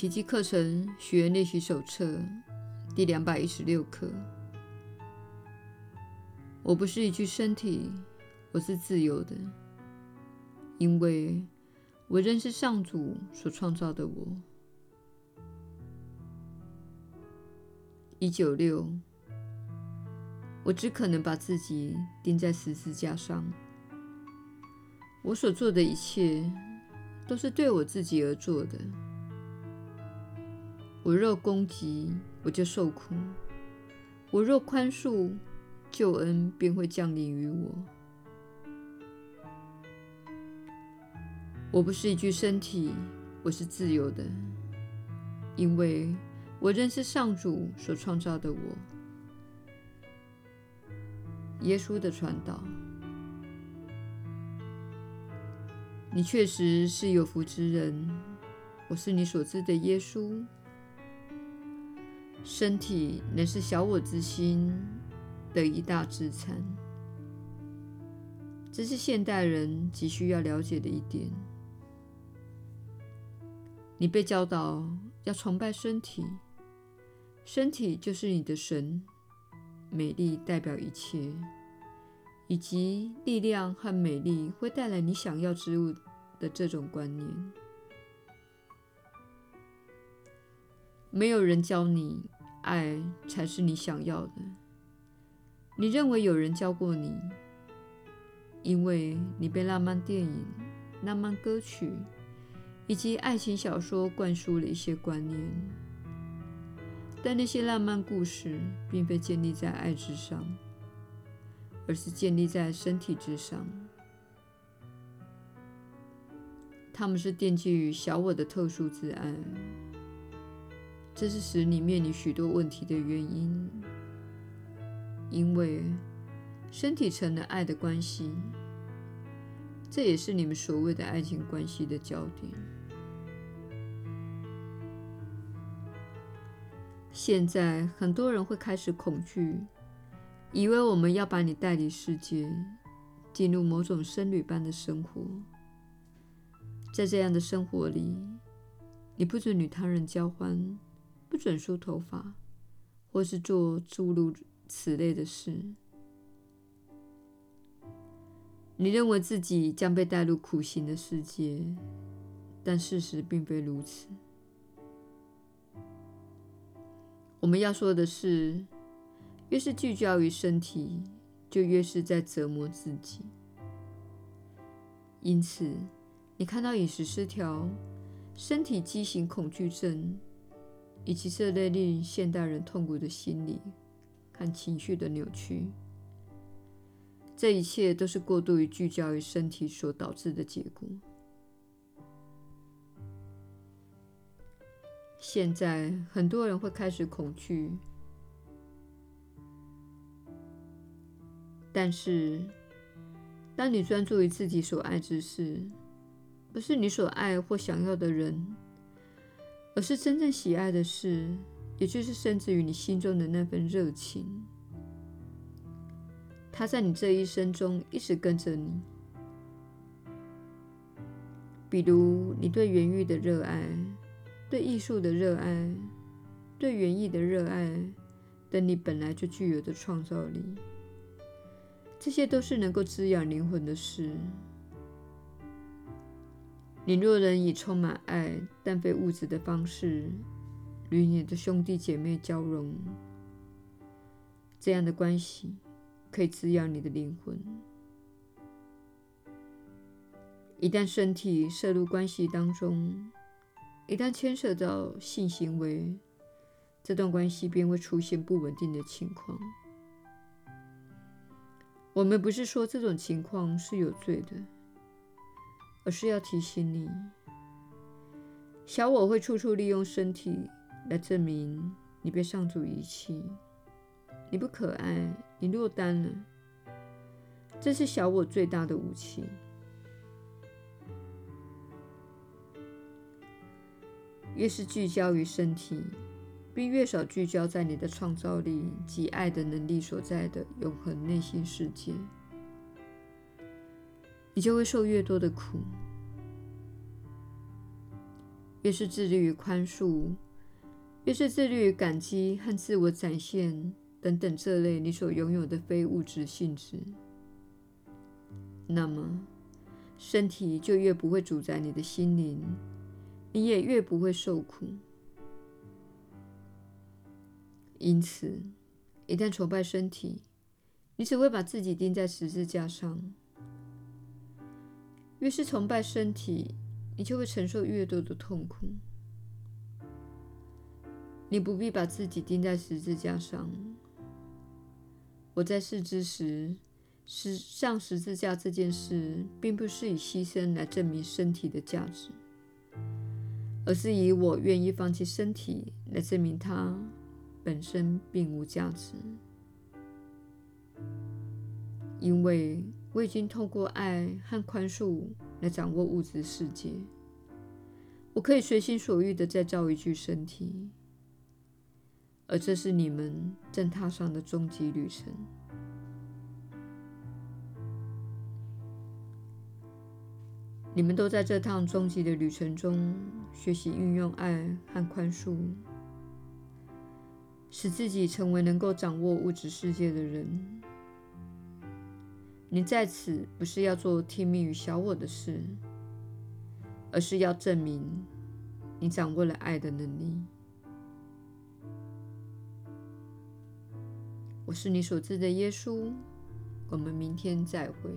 奇迹课程学员练习手册第两百一十六课。我不是一具身体，我是自由的，因为我认识上主所创造的我。一九六，我只可能把自己钉在十字架上。我所做的一切都是对我自己而做的。我若攻击，我就受苦；我若宽恕，救恩便会降临于我。我不是一具身体，我是自由的，因为我认识上主所创造的我。耶稣的传导，你确实是有福之人。我是你所知的耶稣。身体乃是小我之心的一大资产，这是现代人急需要了解的一点。你被教导要崇拜身体，身体就是你的神，美丽代表一切，以及力量和美丽会带来你想要之物的这种观念。没有人教你，爱才是你想要的。你认为有人教过你，因为你被浪漫电影、浪漫歌曲以及爱情小说灌输了一些观念。但那些浪漫故事并非建立在爱之上，而是建立在身体之上。他们是奠基于小我的特殊之爱。这是使你面临许多问题的原因，因为身体成了爱的关系，这也是你们所谓的爱情关系的焦点。现在很多人会开始恐惧，以为我们要把你带离世界，进入某种僧侣般的生活。在这样的生活里，你不准与他人交欢。不准梳头发，或是做诸如此类的事。你认为自己将被带入苦行的世界，但事实并非如此。我们要说的是，越是聚焦于身体，就越是在折磨自己。因此，你看到饮食失调、身体畸形恐惧症。以及这类令现代人痛苦的心理和情绪的扭曲，这一切都是过度于聚焦于身体所导致的结果。现在很多人会开始恐惧，但是当你专注于自己所爱之事，不是你所爱或想要的人。而是真正喜爱的事，也就是深植于你心中的那份热情。它在你这一生中一直跟着你。比如，你对园艺的热爱，对艺术的热爱，对园艺的热爱等你本来就具有的创造力，这些都是能够滋养灵魂的事。你若能以充满爱但非物质的方式与你的兄弟姐妹交融，这样的关系可以滋养你的灵魂。一旦身体涉入关系当中，一旦牵涉到性行为，这段关系便会出现不稳定的情况。我们不是说这种情况是有罪的。而是要提醒你，小我会处处利用身体来证明你被上主遗弃，你不可爱，你落单了。这是小我最大的武器。越是聚焦于身体，并越少聚焦在你的创造力及爱的能力所在的永恒内心世界。你就会受越多的苦。越是致力于宽恕，越是自律感激和自我展现等等这类你所拥有的非物质性质，那么身体就越不会主宰你的心灵，你也越不会受苦。因此，一旦崇拜身体，你只会把自己钉在十字架上。越是崇拜身体，你就会承受越多的痛苦。你不必把自己钉在十字架上。我在世之时，上十字架这件事，并不是以牺牲来证明身体的价值，而是以我愿意放弃身体来证明它本身并无价值。因为我已经透过爱和宽恕来掌握物质世界，我可以随心所欲地再造一具身体。而这是你们正踏上的终极旅程。你们都在这趟终极的旅程中学习运用爱和宽恕，使自己成为能够掌握物质世界的人。你在此不是要做听命于小我的事，而是要证明你掌握了爱的能力。我是你所知的耶稣，我们明天再会。